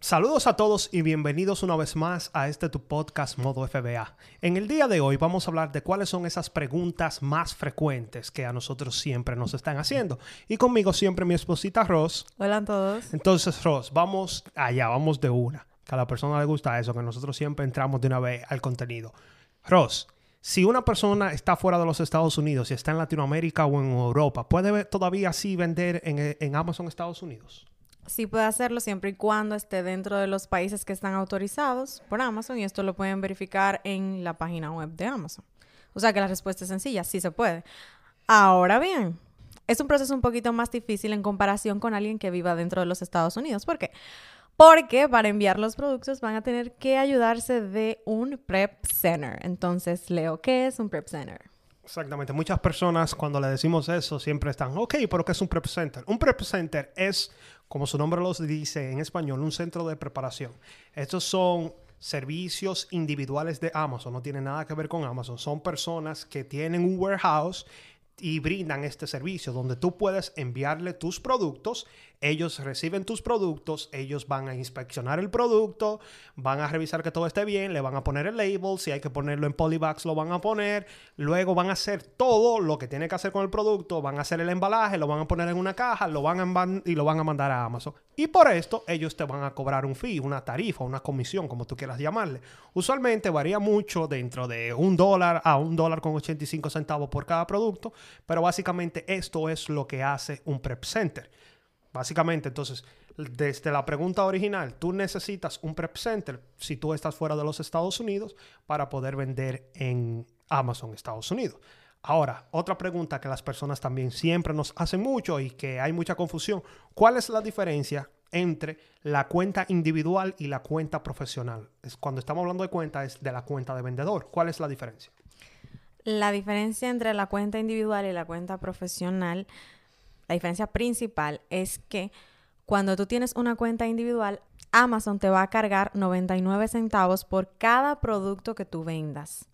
Saludos a todos y bienvenidos una vez más a este tu podcast Modo FBA. En el día de hoy vamos a hablar de cuáles son esas preguntas más frecuentes que a nosotros siempre nos están haciendo. Y conmigo siempre mi esposita Ross. Hola a todos. Entonces Ross, vamos allá, vamos de una. Que a la persona le gusta eso, que nosotros siempre entramos de una vez al contenido. Ross, si una persona está fuera de los Estados Unidos y está en Latinoamérica o en Europa, ¿puede todavía así vender en, en Amazon Estados Unidos? Sí puede hacerlo siempre y cuando esté dentro de los países que están autorizados por Amazon y esto lo pueden verificar en la página web de Amazon. O sea que la respuesta es sencilla, sí se puede. Ahora bien, es un proceso un poquito más difícil en comparación con alguien que viva dentro de los Estados Unidos. ¿Por qué? Porque para enviar los productos van a tener que ayudarse de un prep center. Entonces, Leo, ¿qué es un prep center? Exactamente. Muchas personas cuando le decimos eso siempre están, ok, pero ¿qué es un prep center? Un prep center es, como su nombre lo dice en español, un centro de preparación. Estos son servicios individuales de Amazon, no tiene nada que ver con Amazon. Son personas que tienen un warehouse y brindan este servicio donde tú puedes enviarle tus productos, ellos reciben tus productos, ellos van a inspeccionar el producto, van a revisar que todo esté bien, le van a poner el label, si hay que ponerlo en polybags lo van a poner, luego van a hacer todo lo que tiene que hacer con el producto, van a hacer el embalaje, lo van a poner en una caja, lo van a y lo van a mandar a Amazon. Y por esto ellos te van a cobrar un fee, una tarifa, una comisión, como tú quieras llamarle. Usualmente varía mucho dentro de un dólar a un dólar con 85 centavos por cada producto, pero básicamente esto es lo que hace un prep center. Básicamente, entonces, desde la pregunta original, tú necesitas un prep center si tú estás fuera de los Estados Unidos para poder vender en Amazon Estados Unidos. Ahora, otra pregunta que las personas también siempre nos hacen mucho y que hay mucha confusión, ¿cuál es la diferencia entre la cuenta individual y la cuenta profesional? Es, cuando estamos hablando de cuenta es de la cuenta de vendedor. ¿Cuál es la diferencia? La diferencia entre la cuenta individual y la cuenta profesional, la diferencia principal es que cuando tú tienes una cuenta individual, Amazon te va a cargar 99 centavos por cada producto que tú vendas.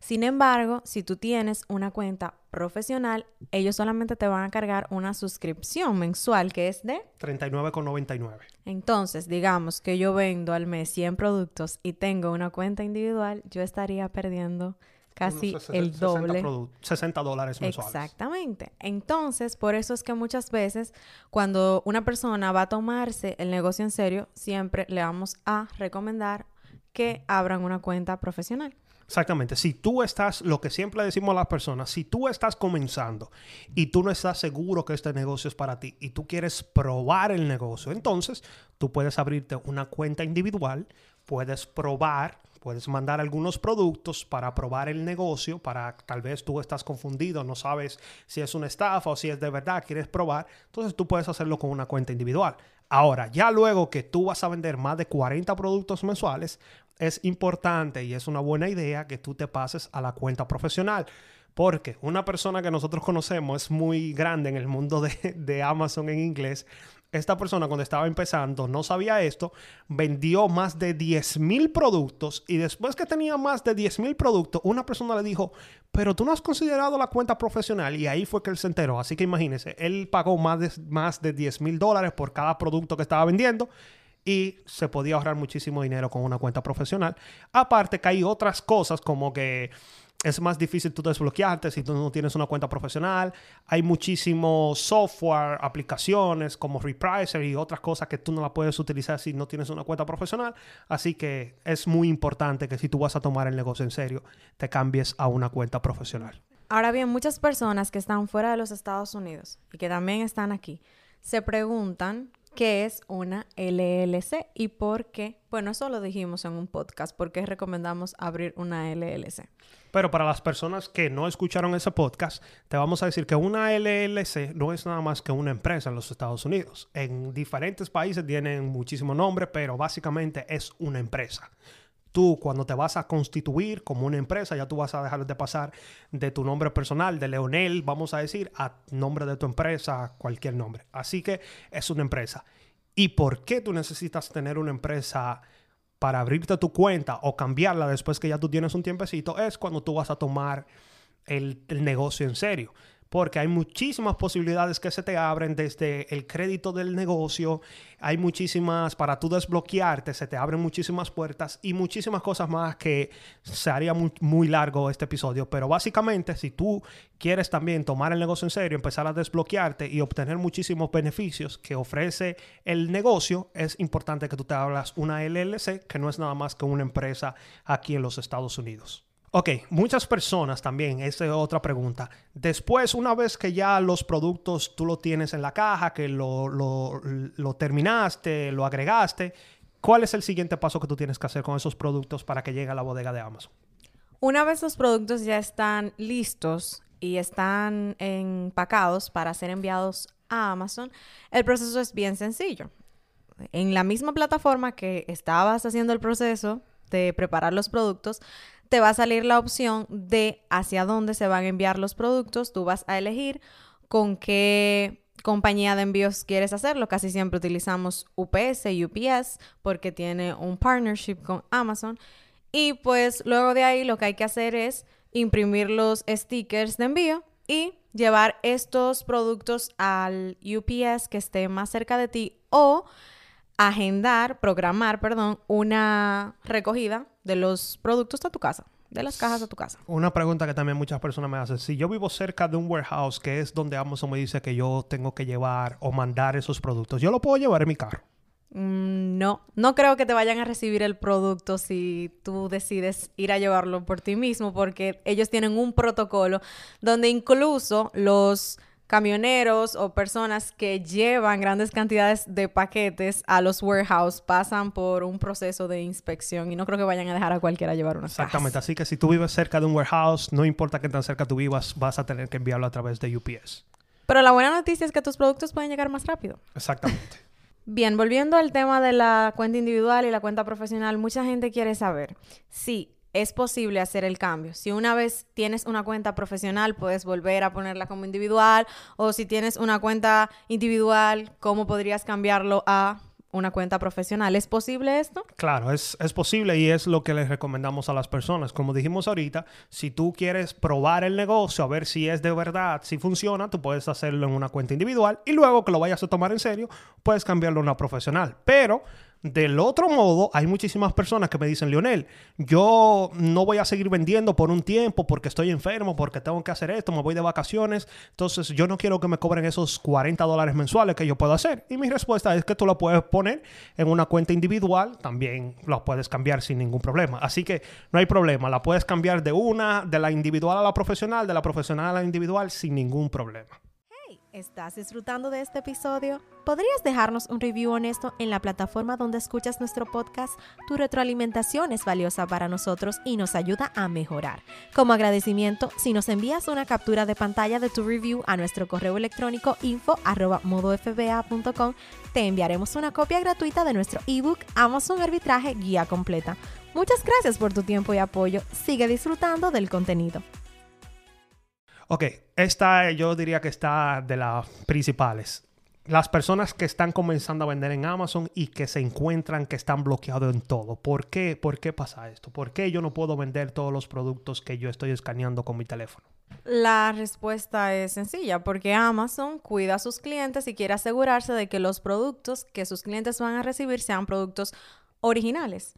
Sin embargo, si tú tienes una cuenta profesional, ellos solamente te van a cargar una suscripción mensual que es de 39,99. Entonces, digamos que yo vendo al mes 100 productos y tengo una cuenta individual, yo estaría perdiendo casi el doble. 60 dólares mensuales. Exactamente. Entonces, por eso es que muchas veces cuando una persona va a tomarse el negocio en serio, siempre le vamos a recomendar que abran una cuenta profesional. Exactamente. Si tú estás, lo que siempre decimos a las personas, si tú estás comenzando y tú no estás seguro que este negocio es para ti y tú quieres probar el negocio, entonces tú puedes abrirte una cuenta individual, puedes probar Puedes mandar algunos productos para probar el negocio, para tal vez tú estás confundido, no sabes si es una estafa o si es de verdad, quieres probar. Entonces tú puedes hacerlo con una cuenta individual. Ahora, ya luego que tú vas a vender más de 40 productos mensuales, es importante y es una buena idea que tú te pases a la cuenta profesional. Porque una persona que nosotros conocemos es muy grande en el mundo de, de Amazon en inglés esta persona cuando estaba empezando no sabía esto, vendió más de 10 mil productos y después que tenía más de 10 mil productos, una persona le dijo, pero tú no has considerado la cuenta profesional y ahí fue que él se enteró. Así que imagínense, él pagó más de, más de 10 mil dólares por cada producto que estaba vendiendo y se podía ahorrar muchísimo dinero con una cuenta profesional. Aparte que hay otras cosas como que es más difícil tú desbloquearte si tú no tienes una cuenta profesional. Hay muchísimo software, aplicaciones como Repricer y otras cosas que tú no las puedes utilizar si no tienes una cuenta profesional. Así que es muy importante que si tú vas a tomar el negocio en serio, te cambies a una cuenta profesional. Ahora bien, muchas personas que están fuera de los Estados Unidos y que también están aquí, se preguntan qué es una LLC y por qué. Bueno, eso lo dijimos en un podcast, por qué recomendamos abrir una LLC. Pero para las personas que no escucharon ese podcast, te vamos a decir que una LLC no es nada más que una empresa en los Estados Unidos. En diferentes países tienen muchísimo nombre, pero básicamente es una empresa cuando te vas a constituir como una empresa, ya tú vas a dejar de pasar de tu nombre personal, de Leonel, vamos a decir, a nombre de tu empresa, cualquier nombre. Así que es una empresa. ¿Y por qué tú necesitas tener una empresa para abrirte tu cuenta o cambiarla después que ya tú tienes un tiempecito? Es cuando tú vas a tomar el, el negocio en serio porque hay muchísimas posibilidades que se te abren desde el crédito del negocio, hay muchísimas, para tú desbloquearte, se te abren muchísimas puertas y muchísimas cosas más que se haría muy, largo este episodio, pero básicamente si tú quieres también tomar el negocio en serio, empezar a desbloquearte y obtener muchísimos beneficios que ofrece el negocio, es importante que tú te hablas una LLC, que no es nada más que una empresa aquí en los Estados Unidos. Ok, muchas personas también, esa es otra pregunta. Después, una vez que ya los productos tú lo tienes en la caja, que lo, lo, terminaste, lo agregaste, ¿cuál es el siguiente paso que tú tienes que hacer con esos productos para que llegue a la bodega de Amazon? Una vez los productos ya están listos y están empacados para ser enviados a Amazon, el proceso es bien sencillo. En la misma plataforma que estabas haciendo el proceso de preparar los productos, te va a salir la opción de hacia dónde se van a enviar los productos. Tú vas a elegir con qué compañía de envíos quieres hacerlo. Casi siempre utilizamos UPS, UPS, porque tiene un partnership con Amazon. Y pues luego de ahí lo que hay que hacer es imprimir los stickers de envío y llevar estos productos al UPS que esté más cerca de ti o agendar, programar, perdón, una recogida de los productos a tu casa, de las cajas a tu casa. Una pregunta que también muchas personas me hacen. Si yo vivo cerca de un warehouse, que es donde Amazon me dice que yo tengo que llevar o mandar esos productos, ¿yo lo puedo llevar en mi carro? Mm, no, no creo que te vayan a recibir el producto si tú decides ir a llevarlo por ti mismo, porque ellos tienen un protocolo donde incluso los camioneros o personas que llevan grandes cantidades de paquetes a los warehouse pasan por un proceso de inspección y no creo que vayan a dejar a cualquiera llevar una Exactamente, así que si tú vives cerca de un warehouse, no importa qué tan cerca tú vivas, vas a tener que enviarlo a través de UPS. Pero la buena noticia es que tus productos pueden llegar más rápido. Exactamente. Bien, volviendo al tema de la cuenta individual y la cuenta profesional, mucha gente quiere saber si es posible hacer el cambio. Si una vez tienes una cuenta profesional, puedes volver a ponerla como individual, o si tienes una cuenta individual, ¿cómo podrías cambiarlo a una cuenta profesional. ¿Es posible esto? Claro, es, es, posible y es lo que les recomendamos a las personas. Como dijimos ahorita, si tú quieres probar el negocio, a ver si es de verdad, si funciona, tú puedes hacerlo en una cuenta individual y luego que lo vayas a tomar en serio, puedes cambiarlo a una profesional. Pero del otro modo, hay muchísimas personas que me dicen, Lionel, yo no voy a seguir vendiendo por un tiempo porque estoy enfermo, porque tengo que hacer esto, me voy de vacaciones, entonces yo no quiero que me cobren esos 40 dólares mensuales que yo puedo hacer. Y mi respuesta es que tú lo puedes poner en una cuenta individual, también lo puedes cambiar sin ningún problema. Así que no hay problema, la puedes cambiar de una, de la individual a la profesional, de la profesional a la individual sin ningún problema. ¿Estás disfrutando de este episodio? ¿Podrías dejarnos un review honesto en la plataforma donde escuchas nuestro podcast? Tu retroalimentación es valiosa para nosotros y nos ayuda a mejorar. Como agradecimiento, si nos envías una captura de pantalla de tu review a nuestro correo electrónico info@modofba.com, te enviaremos una copia gratuita de nuestro ebook Amazon Arbitraje Guía Completa. Muchas gracias por tu tiempo y apoyo. Sigue disfrutando del contenido. Ok, esta yo diría que está de las principales. Las personas que están comenzando a vender en Amazon y que se encuentran que están bloqueados en todo. ¿Por qué? ¿Por qué pasa esto? ¿Por qué yo no puedo vender todos los productos que yo estoy escaneando con mi teléfono? La respuesta es sencilla, porque Amazon cuida a sus clientes y quiere asegurarse de que los productos que sus clientes van a recibir sean productos originales.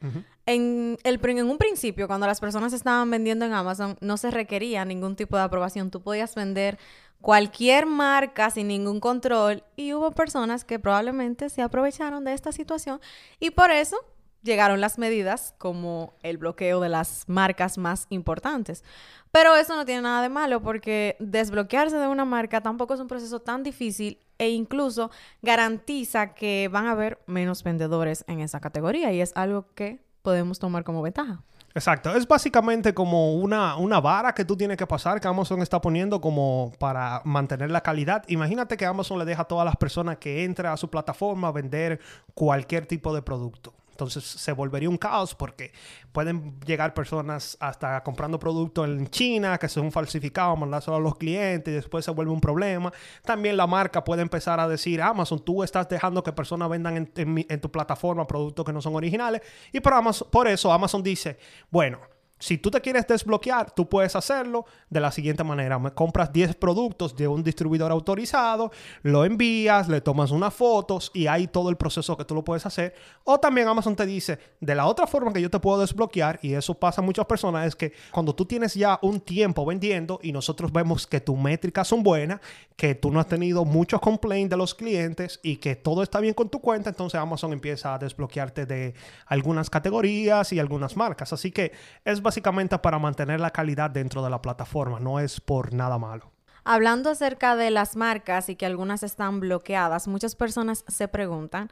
en, el, en un principio, cuando las personas estaban vendiendo en Amazon, no se requería ningún tipo de aprobación. Tú podías vender cualquier marca sin ningún control y hubo personas que probablemente se aprovecharon de esta situación y por eso llegaron las medidas como el bloqueo de las marcas más importantes. Pero eso no tiene nada de malo porque desbloquearse de una marca tampoco es un proceso tan difícil e incluso garantiza que van a haber menos vendedores en esa categoría y es algo que podemos tomar como ventaja. Exacto, es básicamente como una, una vara que tú tienes que pasar que Amazon está poniendo como para mantener la calidad. Imagínate que Amazon le deja a todas las personas que entran a su plataforma a vender cualquier tipo de producto. Entonces se volvería un caos porque pueden llegar personas hasta comprando productos en China que son falsificados, mandárselo a los clientes y después se vuelve un problema. También la marca puede empezar a decir, Amazon, tú estás dejando que personas vendan en, en tu plataforma productos que no son originales. Y por, Amazon, por eso Amazon dice, bueno, si tú te quieres desbloquear, tú puedes hacerlo de la siguiente manera. Compras 10 productos de un distribuidor autorizado, lo envías, le tomas unas fotos y hay todo el proceso que tú lo puedes hacer. O también Amazon te dice, de la otra forma que yo te puedo desbloquear, y eso pasa a muchas personas, es que cuando tú tienes ya un tiempo vendiendo y nosotros vemos que tus métricas son buenas, que tú no has tenido muchos complaints de los clientes y que todo está bien con tu cuenta, entonces Amazon empieza a desbloquearte de algunas categorías y algunas marcas. Así que es básicamente para mantener la calidad dentro de la plataforma, no es por nada malo. Hablando acerca de las marcas y que algunas están bloqueadas, muchas personas se preguntan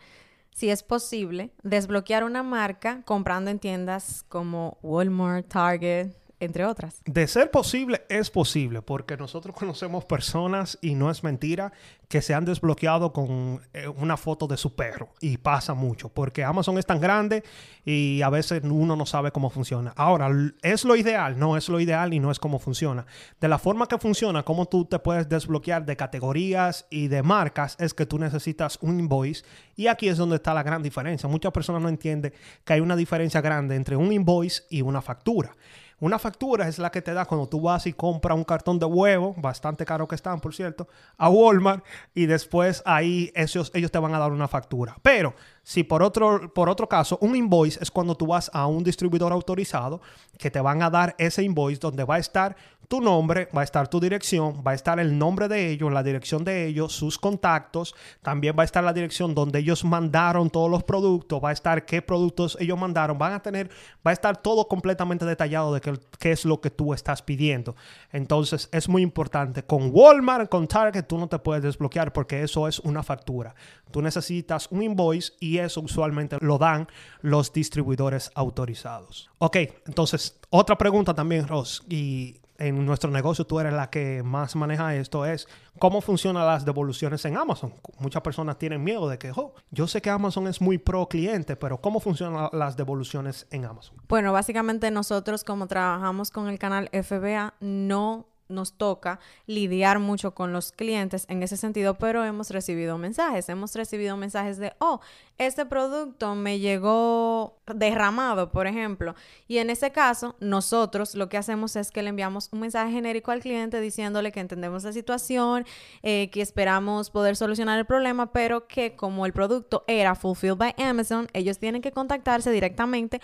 si es posible desbloquear una marca comprando en tiendas como Walmart, Target, entre otras. De ser posible, es posible, porque nosotros conocemos personas, y no es mentira, que se han desbloqueado con eh, una foto de su perro. Y pasa mucho, porque Amazon es tan grande y a veces uno no sabe cómo funciona. Ahora, es lo ideal, no es lo ideal y no es cómo funciona. De la forma que funciona, cómo tú te puedes desbloquear de categorías y de marcas, es que tú necesitas un invoice. Y aquí es donde está la gran diferencia. Muchas personas no entienden que hay una diferencia grande entre un invoice y una factura. Una factura es la que te da cuando tú vas y compras un cartón de huevo, bastante caro que están, por cierto, a Walmart y después ahí ellos, te van a dar una factura. Pero si por otro, por otro caso, un invoice es cuando tú vas a un distribuidor autorizado que te van a dar ese invoice donde va a estar tu nombre, va a estar tu dirección, va a estar el nombre de ellos, la dirección de ellos, sus contactos, también va a estar la dirección donde ellos mandaron todos los productos, va a estar qué productos ellos mandaron, van a tener, va a estar todo completamente detallado de qué, qué es lo que tú estás pidiendo. Entonces es muy importante. Con Walmart, con Target, tú no te puedes desbloquear porque eso es una factura. Tú necesitas un invoice y eso usualmente lo dan los distribuidores autorizados. Ok, entonces otra pregunta también, Ross, y en nuestro negocio tú eres la que más maneja esto, es cómo funcionan las devoluciones en Amazon. Muchas personas tienen miedo de que, oh, yo sé que Amazon es muy pro cliente, pero ¿cómo funcionan las devoluciones en Amazon? Bueno, básicamente nosotros como trabajamos con el canal FBA, no nos toca lidiar mucho con los clientes en ese sentido, pero hemos recibido mensajes, hemos recibido mensajes de, oh, este producto me llegó derramado, por ejemplo, y en ese caso nosotros lo que hacemos es que le enviamos un mensaje genérico al cliente diciéndole que entendemos la situación, eh, que esperamos poder solucionar el problema, pero que como el producto era fulfilled by Amazon, ellos tienen que contactarse directamente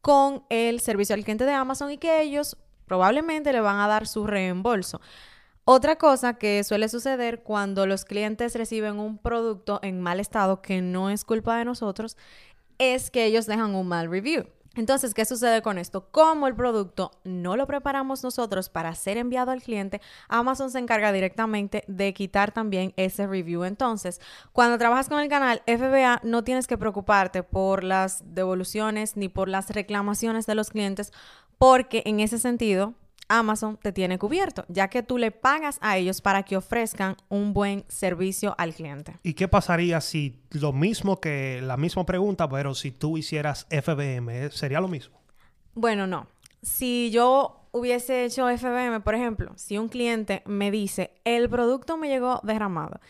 con el servicio al cliente de Amazon y que ellos probablemente le van a dar su reembolso. Otra cosa que suele suceder cuando los clientes reciben un producto en mal estado que no es culpa de nosotros es que ellos dejan un mal review. Entonces, ¿qué sucede con esto? Como el producto no lo preparamos nosotros para ser enviado al cliente, Amazon se encarga directamente de quitar también ese review. Entonces, cuando trabajas con el canal FBA, no tienes que preocuparte por las devoluciones ni por las reclamaciones de los clientes, porque en ese sentido Amazon te tiene cubierto, ya que tú le pagas a ellos para que ofrezcan un buen servicio al cliente. ¿Y qué pasaría si lo mismo que la misma pregunta, pero si tú hicieras FBM, ¿eh? sería lo mismo? Bueno, no. Si yo hubiese hecho FBM, por ejemplo, si un cliente me dice, el producto me llegó derramado.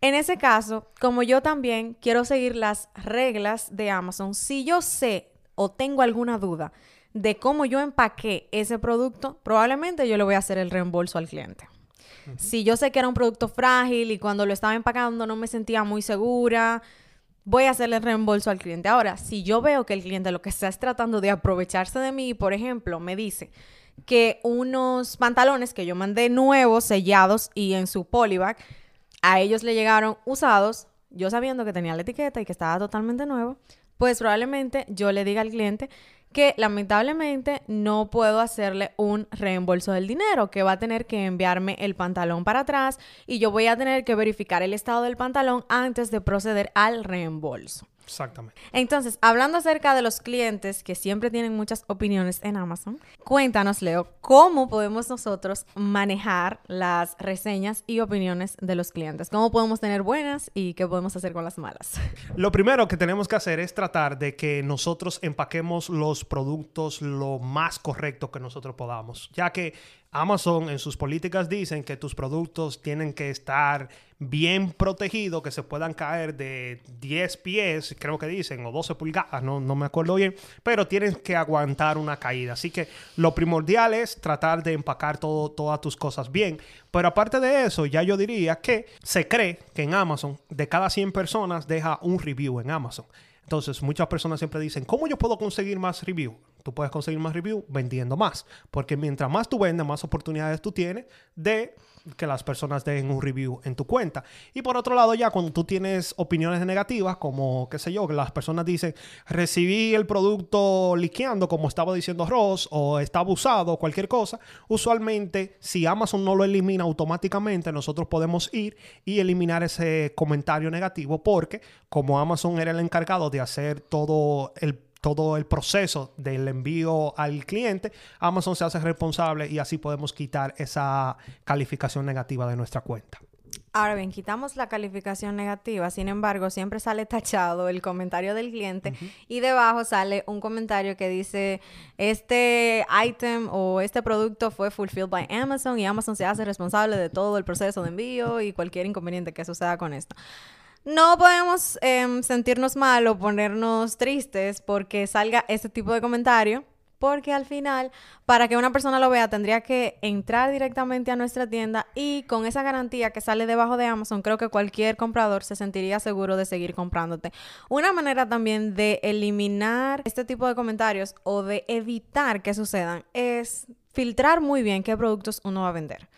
En ese caso, como yo también quiero seguir las reglas de Amazon, si yo sé o tengo alguna duda de cómo yo empaqué ese producto, probablemente yo le voy a hacer el reembolso al cliente. Si yo sé que era un producto frágil y cuando lo estaba empacando no me sentía muy segura, voy a hacerle el reembolso al cliente. Ahora, si yo veo que el cliente lo que está es tratando de aprovecharse de mí, por ejemplo, me dice que unos pantalones que yo mandé nuevos, sellados y en su polybag, a ellos le llegaron usados, yo sabiendo que tenía la etiqueta y que estaba totalmente nuevo, pues probablemente yo le diga al cliente que lamentablemente no puedo hacerle un reembolso del dinero, que va a tener que enviarme el pantalón para atrás y yo voy a tener que verificar el estado del pantalón antes de proceder al reembolso. Exactamente. Entonces, hablando acerca de los clientes que siempre tienen muchas opiniones en Amazon, cuéntanos, Leo, ¿cómo podemos nosotros manejar las reseñas y opiniones de los clientes? ¿Cómo podemos tener buenas y qué podemos hacer con las malas? Lo primero que tenemos que hacer es tratar de que nosotros empaquemos los productos lo más correcto que nosotros podamos, ya que Amazon en sus políticas dicen que tus productos tienen que estar bien protegidos, que se puedan caer de 10 pies, creo que dicen, o 12 pulgadas, no, no me acuerdo bien, pero tienen que aguantar una caída. Así que lo primordial es tratar de empacar todo, todas tus cosas bien. Pero aparte de eso, ya yo diría que se cree que en Amazon, de cada 100 personas, deja un review en Amazon. Entonces, muchas personas siempre dicen, ¿cómo yo puedo conseguir más review? Tú puedes conseguir más review vendiendo más, porque mientras más tú vendes, más oportunidades tú tienes de que las personas den un review en tu cuenta. Y por otro lado, ya cuando tú tienes opiniones negativas, como, qué sé yo, que las personas dicen, recibí el producto liqueando, como estaba diciendo Ross, o está abusado, o cualquier cosa, usualmente, si Amazon no lo elimina automáticamente, nosotros podemos ir y eliminar ese comentario negativo, porque como Amazon era el encargado de hacer todo el todo el proceso del envío al cliente, Amazon se hace responsable y así podemos quitar esa calificación negativa de nuestra cuenta. Ahora bien, quitamos la calificación negativa, sin embargo, siempre sale tachado el comentario del cliente y debajo sale un comentario que dice, este item o este producto fue fulfilled by Amazon y Amazon se hace responsable de todo el proceso de envío y cualquier inconveniente que suceda con esto. No podemos em, sentirnos mal o ponernos tristes porque salga este tipo de comentario, porque al final, para que una persona lo vea, tendría que entrar directamente a nuestra tienda y con esa garantía que sale debajo de Amazon, creo que cualquier comprador se sentiría seguro de seguir comprándote. Una manera también de eliminar este tipo de comentarios o de evitar que sucedan es filtrar muy bien qué productos uno va a vender.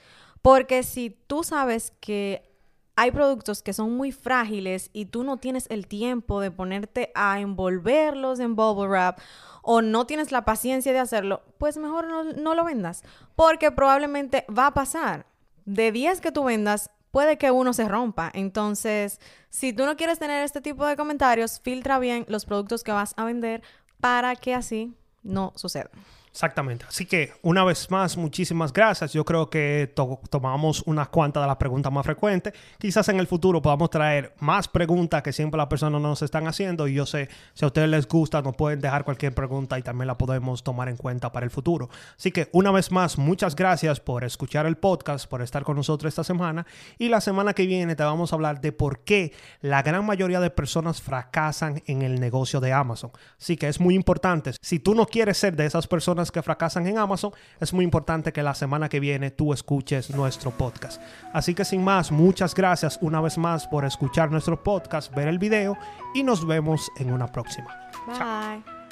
Porque si tú sabes que hay productos que son muy frágiles y tú no tienes el tiempo de ponerte a envolverlos en bubble wrap o no tienes la paciencia de hacerlo, pues mejor no, lo vendas. Porque probablemente va a pasar. De 10 que tú vendas, puede que uno se rompa. Entonces, si tú no quieres tener este tipo de comentarios, filtra bien los productos que vas a vender para que así no suceda. Exactamente. Así que una vez más, muchísimas gracias. Yo creo que tomamos unas cuantas de las preguntas más frecuentes. Quizás en el futuro podamos traer más preguntas que siempre las personas nos están haciendo. Y yo sé, si a ustedes les gusta, nos pueden dejar cualquier pregunta y también la podemos tomar en cuenta para el futuro. Así que una vez más, muchas gracias por escuchar el podcast, por estar con nosotros esta semana. Y la semana que viene te vamos a hablar de por qué la gran mayoría de personas fracasan en el negocio de Amazon. Así que es muy importante. Si tú no quieres ser de esas personas, que fracasan en Amazon, es muy importante que la semana que viene tú escuches nuestro podcast. Así que sin más, muchas gracias una vez más por escuchar nuestro podcast, ver el video y nos vemos en una próxima. Bye.